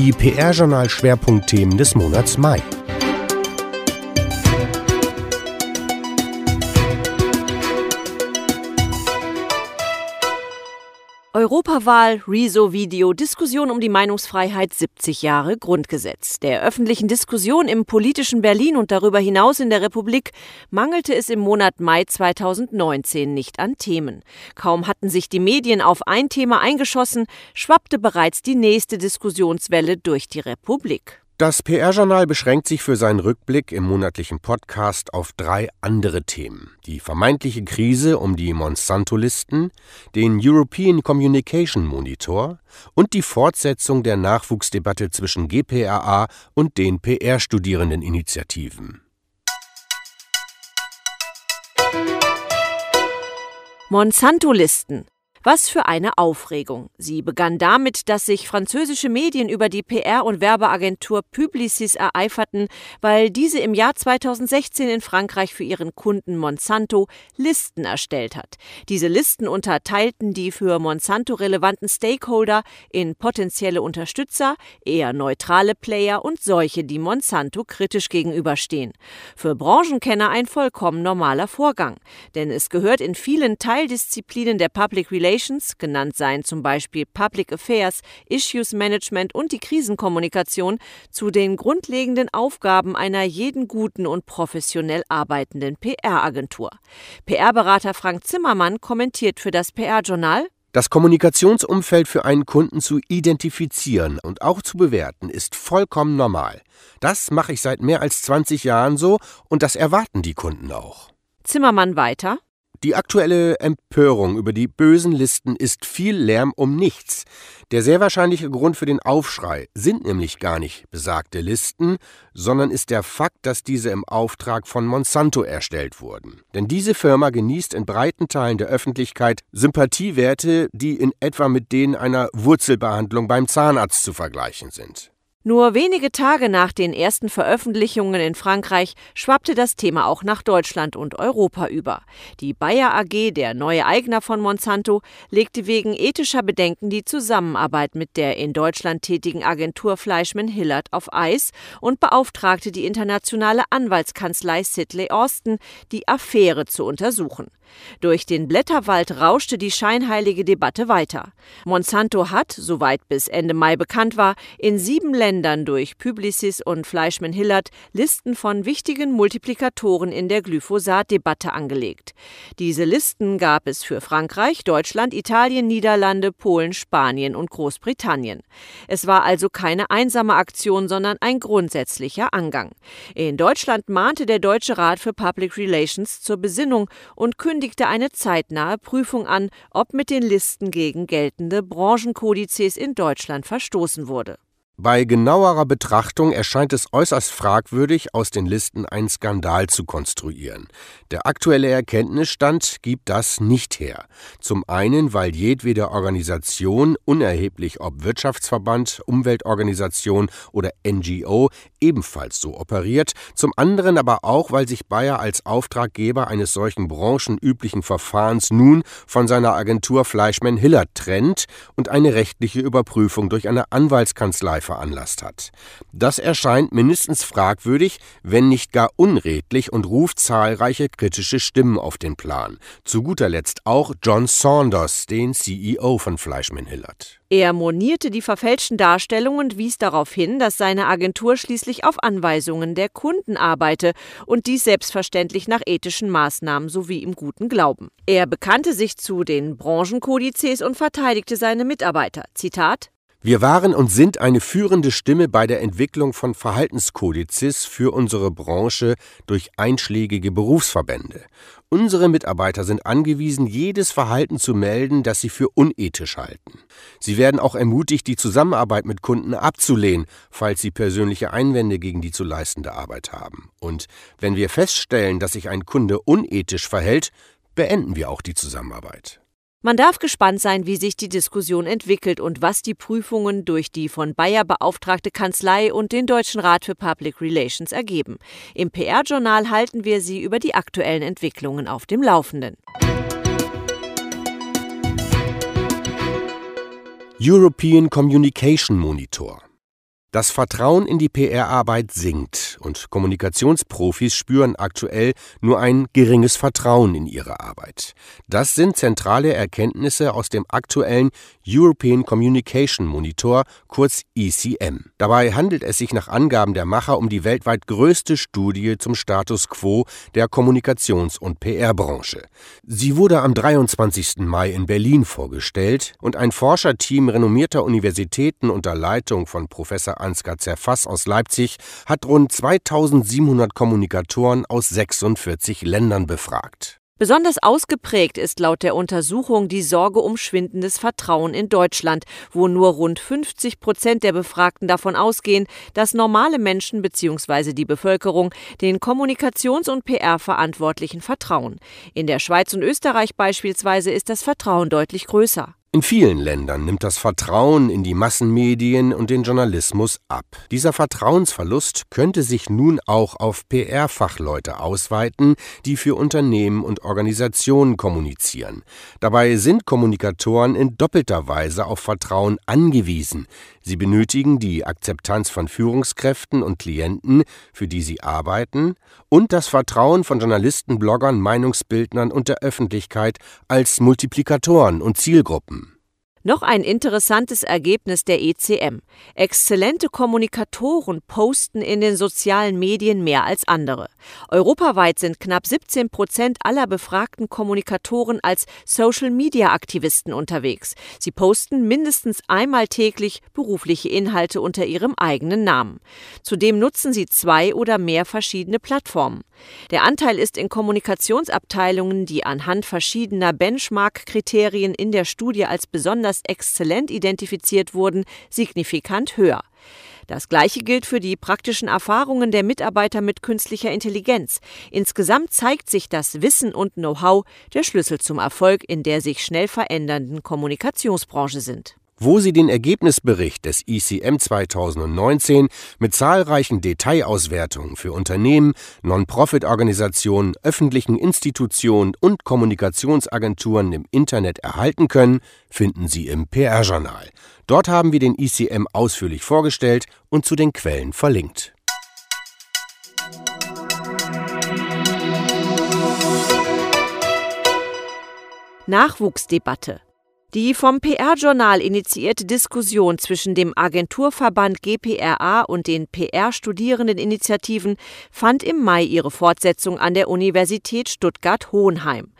Die PR-Journal-Schwerpunktthemen des Monats Mai. Europawahl, Rezo-Video, Diskussion um die Meinungsfreiheit 70 Jahre Grundgesetz. Der öffentlichen Diskussion im politischen Berlin und darüber hinaus in der Republik mangelte es im Monat Mai 2019 nicht an Themen. Kaum hatten sich die Medien auf ein Thema eingeschossen, schwappte bereits die nächste Diskussionswelle durch die Republik. Das PR-Journal beschränkt sich für seinen Rückblick im monatlichen Podcast auf drei andere Themen. Die vermeintliche Krise um die Monsanto-Listen, den European Communication Monitor und die Fortsetzung der Nachwuchsdebatte zwischen GPRA und den PR-Studierendeninitiativen. Monsanto-Listen was für eine Aufregung. Sie begann damit, dass sich französische Medien über die PR- und Werbeagentur Publicis ereiferten, weil diese im Jahr 2016 in Frankreich für ihren Kunden Monsanto Listen erstellt hat. Diese Listen unterteilten die für Monsanto relevanten Stakeholder in potenzielle Unterstützer, eher neutrale Player und solche, die Monsanto kritisch gegenüberstehen. Für Branchenkenner ein vollkommen normaler Vorgang, denn es gehört in vielen Teildisziplinen der Public Relations Relations, genannt seien zum Beispiel Public Affairs, Issues Management und die Krisenkommunikation, zu den grundlegenden Aufgaben einer jeden guten und professionell arbeitenden PR-Agentur. PR-Berater Frank Zimmermann kommentiert für das PR-Journal das Kommunikationsumfeld für einen Kunden zu identifizieren und auch zu bewerten ist vollkommen normal. Das mache ich seit mehr als 20 Jahren so und das erwarten die Kunden auch. Zimmermann weiter. Die aktuelle Empörung über die bösen Listen ist viel Lärm um nichts. Der sehr wahrscheinliche Grund für den Aufschrei sind nämlich gar nicht besagte Listen, sondern ist der Fakt, dass diese im Auftrag von Monsanto erstellt wurden. Denn diese Firma genießt in breiten Teilen der Öffentlichkeit Sympathiewerte, die in etwa mit denen einer Wurzelbehandlung beim Zahnarzt zu vergleichen sind. Nur wenige Tage nach den ersten Veröffentlichungen in Frankreich schwappte das Thema auch nach Deutschland und Europa über. Die Bayer AG, der neue Eigner von Monsanto, legte wegen ethischer Bedenken die Zusammenarbeit mit der in Deutschland tätigen Agentur Fleischmann Hillard auf Eis und beauftragte die internationale Anwaltskanzlei Sidley Austin, die Affäre zu untersuchen. Durch den Blätterwald rauschte die scheinheilige Debatte weiter. Monsanto hat, soweit bis Ende Mai bekannt war, in sieben Ländern durch Publicis und Fleischmann Hillard Listen von wichtigen Multiplikatoren in der Glyphosat-Debatte angelegt. Diese Listen gab es für Frankreich, Deutschland, Italien, Niederlande, Polen, Spanien und Großbritannien. Es war also keine einsame Aktion, sondern ein grundsätzlicher Angang. In Deutschland mahnte der Deutsche Rat für Public Relations zur Besinnung und kündigte kündigte eine zeitnahe Prüfung an, ob mit den Listen gegen geltende Branchenkodizes in Deutschland verstoßen wurde. Bei genauerer Betrachtung erscheint es äußerst fragwürdig, aus den Listen einen Skandal zu konstruieren. Der aktuelle Erkenntnisstand gibt das nicht her. Zum einen, weil jedwede Organisation, unerheblich ob Wirtschaftsverband, Umweltorganisation oder NGO, ebenfalls so operiert, zum anderen aber auch, weil sich Bayer als Auftraggeber eines solchen branchenüblichen Verfahrens nun von seiner Agentur Fleischmann Hillert trennt und eine rechtliche Überprüfung durch eine Anwaltskanzlei veranlasst hat. Das erscheint mindestens fragwürdig, wenn nicht gar unredlich und ruft zahlreiche kritische Stimmen auf den Plan. Zu guter Letzt auch John Saunders, den CEO von Fleischmann Hillert. Er monierte die verfälschten Darstellungen und wies darauf hin, dass seine Agentur schließlich auf Anweisungen der Kunden arbeite und dies selbstverständlich nach ethischen Maßnahmen sowie im guten Glauben. Er bekannte sich zu den Branchenkodizes und verteidigte seine Mitarbeiter. Zitat wir waren und sind eine führende Stimme bei der Entwicklung von Verhaltenskodizes für unsere Branche durch einschlägige Berufsverbände. Unsere Mitarbeiter sind angewiesen, jedes Verhalten zu melden, das sie für unethisch halten. Sie werden auch ermutigt, die Zusammenarbeit mit Kunden abzulehnen, falls sie persönliche Einwände gegen die zu leistende Arbeit haben. Und wenn wir feststellen, dass sich ein Kunde unethisch verhält, beenden wir auch die Zusammenarbeit. Man darf gespannt sein, wie sich die Diskussion entwickelt und was die Prüfungen durch die von Bayer beauftragte Kanzlei und den Deutschen Rat für Public Relations ergeben. Im PR-Journal halten wir Sie über die aktuellen Entwicklungen auf dem Laufenden. European Communication Monitor Das Vertrauen in die PR-Arbeit sinkt und Kommunikationsprofis spüren aktuell nur ein geringes Vertrauen in ihre Arbeit. Das sind zentrale Erkenntnisse aus dem aktuellen European Communication Monitor, kurz ECM. Dabei handelt es sich nach Angaben der Macher um die weltweit größte Studie zum Status quo der Kommunikations- und PR-Branche. Sie wurde am 23. Mai in Berlin vorgestellt und ein Forscherteam renommierter Universitäten unter Leitung von Professor Ansgar Zerfass aus Leipzig hat rund 2700 Kommunikatoren aus 46 Ländern befragt. Besonders ausgeprägt ist laut der Untersuchung die Sorge um schwindendes Vertrauen in Deutschland, wo nur rund 50 Prozent der Befragten davon ausgehen, dass normale Menschen bzw. die Bevölkerung den Kommunikations- und PR-Verantwortlichen vertrauen. In der Schweiz und Österreich beispielsweise ist das Vertrauen deutlich größer. In vielen Ländern nimmt das Vertrauen in die Massenmedien und den Journalismus ab. Dieser Vertrauensverlust könnte sich nun auch auf PR-Fachleute ausweiten, die für Unternehmen und Organisationen kommunizieren. Dabei sind Kommunikatoren in doppelter Weise auf Vertrauen angewiesen. Sie benötigen die Akzeptanz von Führungskräften und Klienten, für die sie arbeiten, und das Vertrauen von Journalisten, Bloggern, Meinungsbildnern und der Öffentlichkeit als Multiplikatoren und Zielgruppen. Noch ein interessantes Ergebnis der ECM. Exzellente Kommunikatoren posten in den sozialen Medien mehr als andere. Europaweit sind knapp 17 Prozent aller befragten Kommunikatoren als Social-Media-Aktivisten unterwegs. Sie posten mindestens einmal täglich berufliche Inhalte unter ihrem eigenen Namen. Zudem nutzen sie zwei oder mehr verschiedene Plattformen. Der Anteil ist in Kommunikationsabteilungen, die anhand verschiedener Benchmark-Kriterien in der Studie als besonders exzellent identifiziert wurden, signifikant höher. Das Gleiche gilt für die praktischen Erfahrungen der Mitarbeiter mit künstlicher Intelligenz. Insgesamt zeigt sich, dass Wissen und Know-how der Schlüssel zum Erfolg in der sich schnell verändernden Kommunikationsbranche sind wo sie den Ergebnisbericht des ICM 2019 mit zahlreichen Detailauswertungen für Unternehmen, Non-Profit-Organisationen, öffentlichen Institutionen und Kommunikationsagenturen im Internet erhalten können, finden Sie im PR-Journal. Dort haben wir den ICM ausführlich vorgestellt und zu den Quellen verlinkt. Nachwuchsdebatte die vom PR-Journal initiierte Diskussion zwischen dem Agenturverband GPRA und den PR-Studierendeninitiativen fand im Mai ihre Fortsetzung an der Universität Stuttgart-Hohenheim.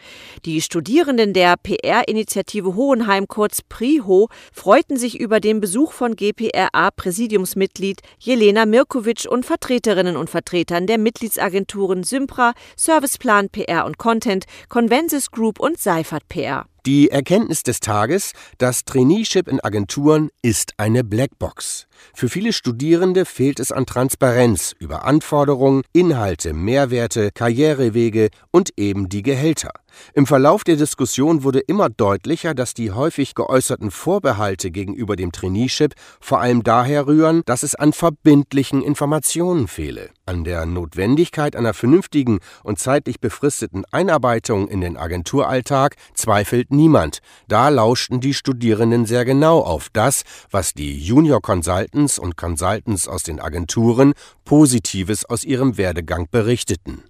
Die Studierenden der PR-Initiative Hohenheim, kurz PRIHO, freuten sich über den Besuch von GPRA-Präsidiumsmitglied Jelena Mirkovic und Vertreterinnen und Vertretern der Mitgliedsagenturen Sympra, Serviceplan PR und Content, Convensis Group und Seifert PR. Die Erkenntnis des Tages, das Traineeship in Agenturen ist eine Blackbox. Für viele Studierende fehlt es an Transparenz über Anforderungen, Inhalte, Mehrwerte, Karrierewege und eben die Gehälter. Im Verlauf der Diskussion wurde immer deutlicher, dass die häufig geäußerten Vorbehalte gegenüber dem Traineeship vor allem daher rühren, dass es an verbindlichen Informationen fehle. An der Notwendigkeit einer vernünftigen und zeitlich befristeten Einarbeitung in den Agenturalltag zweifelt niemand. Da lauschten die Studierenden sehr genau auf das, was die Junior Consultants und Consultants aus den Agenturen Positives aus ihrem Werdegang berichteten.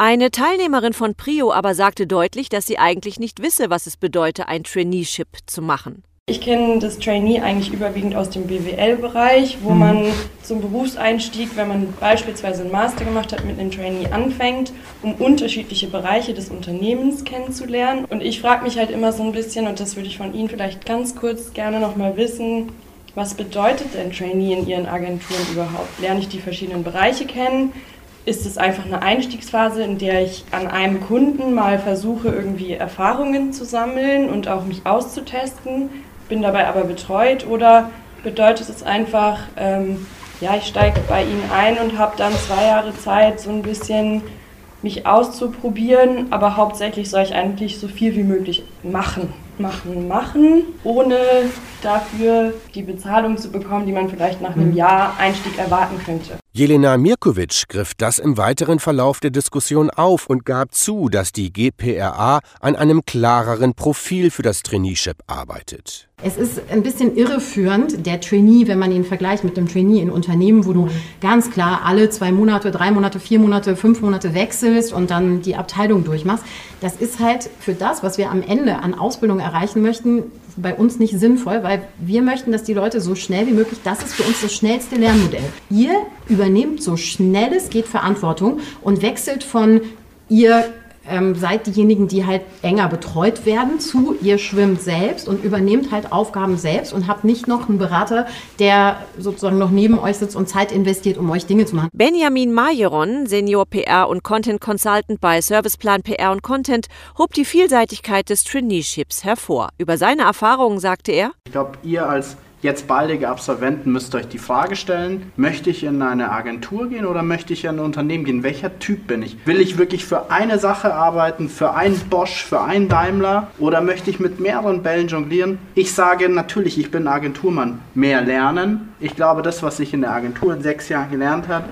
Eine Teilnehmerin von Prio aber sagte deutlich, dass sie eigentlich nicht wisse, was es bedeute, ein Traineeship zu machen. Ich kenne das Trainee eigentlich überwiegend aus dem BWL-Bereich, wo mhm. man zum Berufseinstieg, wenn man beispielsweise einen Master gemacht hat, mit einem Trainee anfängt, um unterschiedliche Bereiche des Unternehmens kennenzulernen. Und ich frage mich halt immer so ein bisschen, und das würde ich von Ihnen vielleicht ganz kurz gerne nochmal wissen, was bedeutet denn Trainee in Ihren Agenturen überhaupt? Lerne ich die verschiedenen Bereiche kennen? ist es einfach eine Einstiegsphase, in der ich an einem Kunden mal versuche, irgendwie Erfahrungen zu sammeln und auch mich auszutesten, bin dabei aber betreut oder bedeutet es einfach, ähm, ja, ich steige bei Ihnen ein und habe dann zwei Jahre Zeit, so ein bisschen mich auszuprobieren, aber hauptsächlich soll ich eigentlich so viel wie möglich machen. Mitmachen machen, ohne dafür die Bezahlung zu bekommen, die man vielleicht nach einem mhm. Jahr Einstieg erwarten könnte. Jelena Mirkovic griff das im weiteren Verlauf der Diskussion auf und gab zu, dass die GPRA an einem klareren Profil für das Traineeship arbeitet. Es ist ein bisschen irreführend, der Trainee, wenn man ihn vergleicht mit dem Trainee in Unternehmen, wo du ganz klar alle zwei Monate, drei Monate, vier Monate, fünf Monate wechselst und dann die Abteilung durchmachst. Das ist halt für das, was wir am Ende an Ausbildung erreichen möchten, bei uns nicht sinnvoll, weil wir möchten, dass die Leute so schnell wie möglich, das ist für uns das schnellste Lernmodell. Ihr übernehmt so schnell es geht Verantwortung und wechselt von ihr ähm, seid diejenigen, die halt enger betreut werden, zu ihr schwimmt selbst und übernehmt halt Aufgaben selbst und habt nicht noch einen Berater, der sozusagen noch neben euch sitzt und Zeit investiert, um euch Dinge zu machen. Benjamin Majeron, Senior PR und Content Consultant bei Serviceplan PR und Content, hob die Vielseitigkeit des Traineeships hervor. Über seine Erfahrungen sagte er: Ich glaube, ihr als Jetzt baldige Absolventen müsst euch die Frage stellen, möchte ich in eine Agentur gehen oder möchte ich in ein Unternehmen gehen? Welcher Typ bin ich? Will ich wirklich für eine Sache arbeiten, für einen Bosch, für einen Daimler oder möchte ich mit mehreren Bällen jonglieren? Ich sage natürlich, ich bin Agenturmann. Mehr lernen. Ich glaube, das, was ich in der Agentur in sechs Jahren gelernt habe,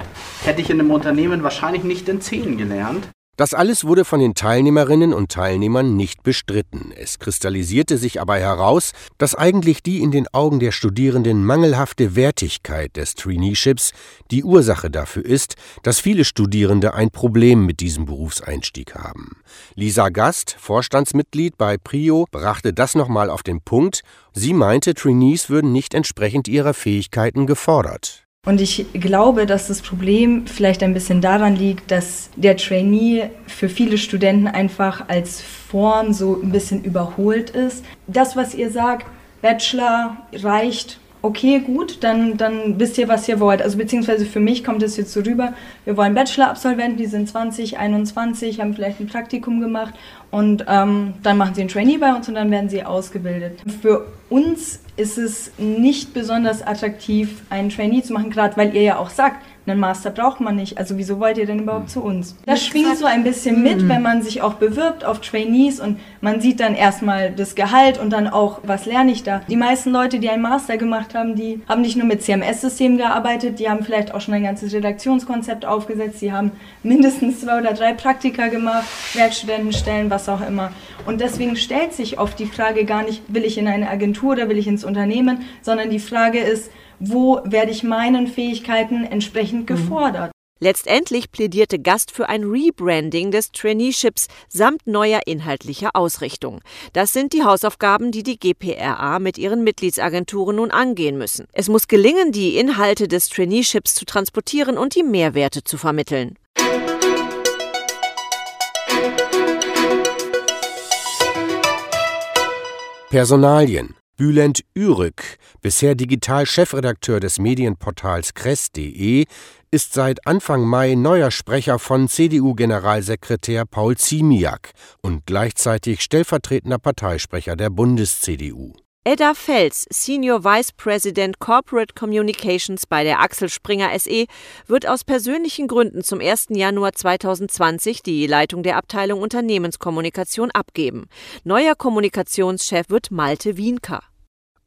hätte ich in einem Unternehmen wahrscheinlich nicht in zehn gelernt. Das alles wurde von den Teilnehmerinnen und Teilnehmern nicht bestritten. Es kristallisierte sich aber heraus, dass eigentlich die in den Augen der Studierenden mangelhafte Wertigkeit des Traineeships die Ursache dafür ist, dass viele Studierende ein Problem mit diesem Berufseinstieg haben. Lisa Gast, Vorstandsmitglied bei Prio, brachte das nochmal auf den Punkt. Sie meinte, Trainees würden nicht entsprechend ihrer Fähigkeiten gefordert. Und ich glaube, dass das Problem vielleicht ein bisschen daran liegt, dass der Trainee für viele Studenten einfach als Form so ein bisschen überholt ist. Das, was ihr sagt, Bachelor reicht, okay, gut, dann, dann wisst ihr, was ihr wollt. Also beziehungsweise für mich kommt es jetzt so rüber, wir wollen Bachelor-Absolventen, die sind 20, 21, haben vielleicht ein Praktikum gemacht und ähm, dann machen sie ein Trainee bei uns und dann werden sie ausgebildet. Für uns ist es nicht besonders attraktiv, einen Trainee zu machen, gerade weil ihr ja auch sagt, einen Master braucht man nicht. Also wieso wollt ihr denn überhaupt zu uns? Das schwingt so ein bisschen mit, mhm. wenn man sich auch bewirbt auf Trainees und man sieht dann erstmal das Gehalt und dann auch, was lerne ich da. Die meisten Leute, die einen Master gemacht haben, die haben nicht nur mit CMS-Systemen gearbeitet, die haben vielleicht auch schon ein ganzes Redaktionskonzept aufgesetzt, sie haben mindestens zwei oder drei Praktika gemacht, Werkstudentenstellen, was auch immer. Und deswegen stellt sich oft die Frage gar nicht, will ich in eine Agentur oder will ich ins Unternehmen, sondern die Frage ist, wo werde ich meinen Fähigkeiten entsprechend mhm. gefordert. Letztendlich plädierte Gast für ein Rebranding des Traineeships samt neuer inhaltlicher Ausrichtung. Das sind die Hausaufgaben, die die GPRA mit ihren Mitgliedsagenturen nun angehen müssen. Es muss gelingen, die Inhalte des Traineeships zu transportieren und die Mehrwerte zu vermitteln. Personalien Bülent Ürük, bisher Digital-Chefredakteur des Medienportals kress.de, ist seit Anfang Mai neuer Sprecher von CDU-Generalsekretär Paul Ziemiak und gleichzeitig stellvertretender Parteisprecher der Bundes-CDU. Edda Fels, Senior Vice President Corporate Communications bei der Axel Springer SE, wird aus persönlichen Gründen zum 1. Januar 2020 die Leitung der Abteilung Unternehmenskommunikation abgeben. Neuer Kommunikationschef wird Malte Wienker.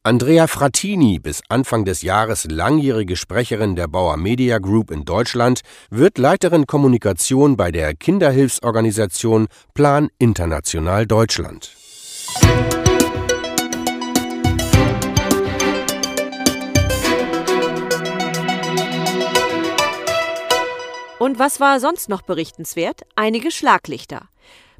Andrea Frattini, bis Anfang des Jahres langjährige Sprecherin der Bauer Media Group in Deutschland, wird Leiterin Kommunikation bei der Kinderhilfsorganisation Plan International Deutschland. Und was war sonst noch berichtenswert? Einige Schlaglichter.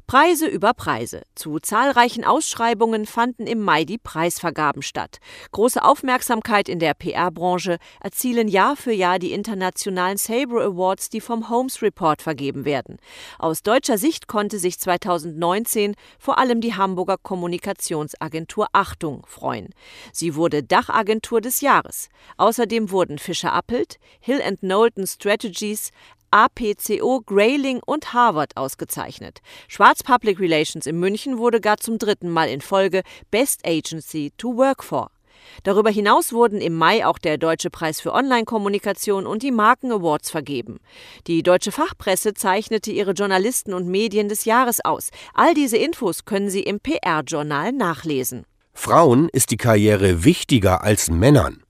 Preise über Preise. Zu zahlreichen Ausschreibungen fanden im Mai die Preisvergaben statt. Große Aufmerksamkeit in der PR-Branche erzielen Jahr für Jahr die internationalen Sabre Awards, die vom Holmes Report vergeben werden. Aus deutscher Sicht konnte sich 2019 vor allem die Hamburger Kommunikationsagentur Achtung freuen. Sie wurde Dachagentur des Jahres. Außerdem wurden Fischer Appelt, Hill Knowlton Strategies, APCO, Grayling und Harvard ausgezeichnet. Schwarz Public Relations in München wurde gar zum dritten Mal in Folge Best Agency to Work for. Darüber hinaus wurden im Mai auch der Deutsche Preis für Online-Kommunikation und die Marken Awards vergeben. Die deutsche Fachpresse zeichnete ihre Journalisten und Medien des Jahres aus. All diese Infos können Sie im PR-Journal nachlesen. Frauen ist die Karriere wichtiger als Männern.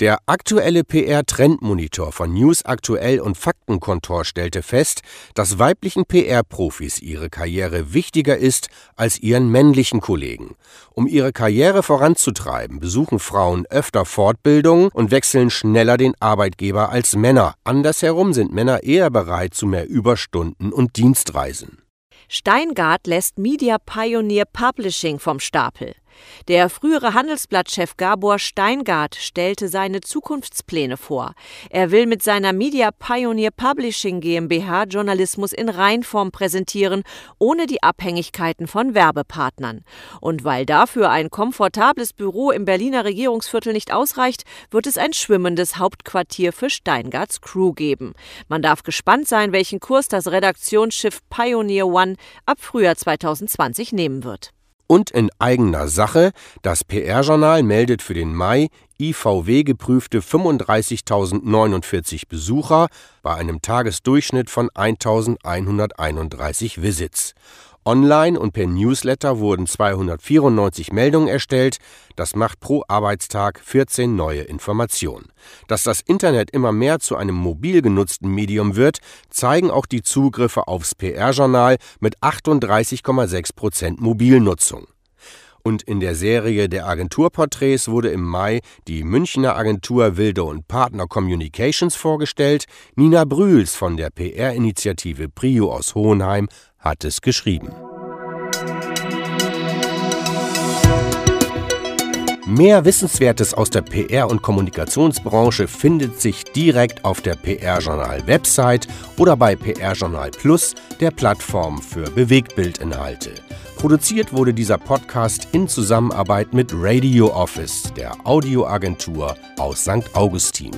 Der aktuelle PR-Trendmonitor von News Aktuell und Faktenkontor stellte fest, dass weiblichen PR-Profis ihre Karriere wichtiger ist als ihren männlichen Kollegen. Um ihre Karriere voranzutreiben, besuchen Frauen öfter Fortbildungen und wechseln schneller den Arbeitgeber als Männer. Andersherum sind Männer eher bereit zu mehr Überstunden und Dienstreisen. Steingart lässt Media Pioneer Publishing vom Stapel. Der frühere Handelsblattchef Gabor Steingart stellte seine Zukunftspläne vor. Er will mit seiner Media Pioneer Publishing GmbH Journalismus in Reinform präsentieren, ohne die Abhängigkeiten von Werbepartnern. Und weil dafür ein komfortables Büro im Berliner Regierungsviertel nicht ausreicht, wird es ein schwimmendes Hauptquartier für Steingarts Crew geben. Man darf gespannt sein, welchen Kurs das Redaktionsschiff Pioneer One ab Frühjahr 2020 nehmen wird. Und in eigener Sache, das PR-Journal meldet für den Mai IVW geprüfte 35.049 Besucher bei einem Tagesdurchschnitt von 1.131 Visits. Online und per Newsletter wurden 294 Meldungen erstellt, das macht pro Arbeitstag 14 neue Informationen. Dass das Internet immer mehr zu einem mobil genutzten Medium wird, zeigen auch die Zugriffe aufs PR-Journal mit 38,6 Prozent Mobilnutzung. Und in der Serie der Agenturporträts wurde im Mai die Münchner Agentur Wilde und Partner Communications vorgestellt. Nina Brühls von der PR-Initiative Prio aus Hohenheim hat es geschrieben. Mehr Wissenswertes aus der PR- und Kommunikationsbranche findet sich direkt auf der PR-Journal-Website oder bei PR-Journal Plus, der Plattform für Bewegtbildinhalte. Produziert wurde dieser Podcast in Zusammenarbeit mit Radio Office, der Audioagentur aus St. Augustin.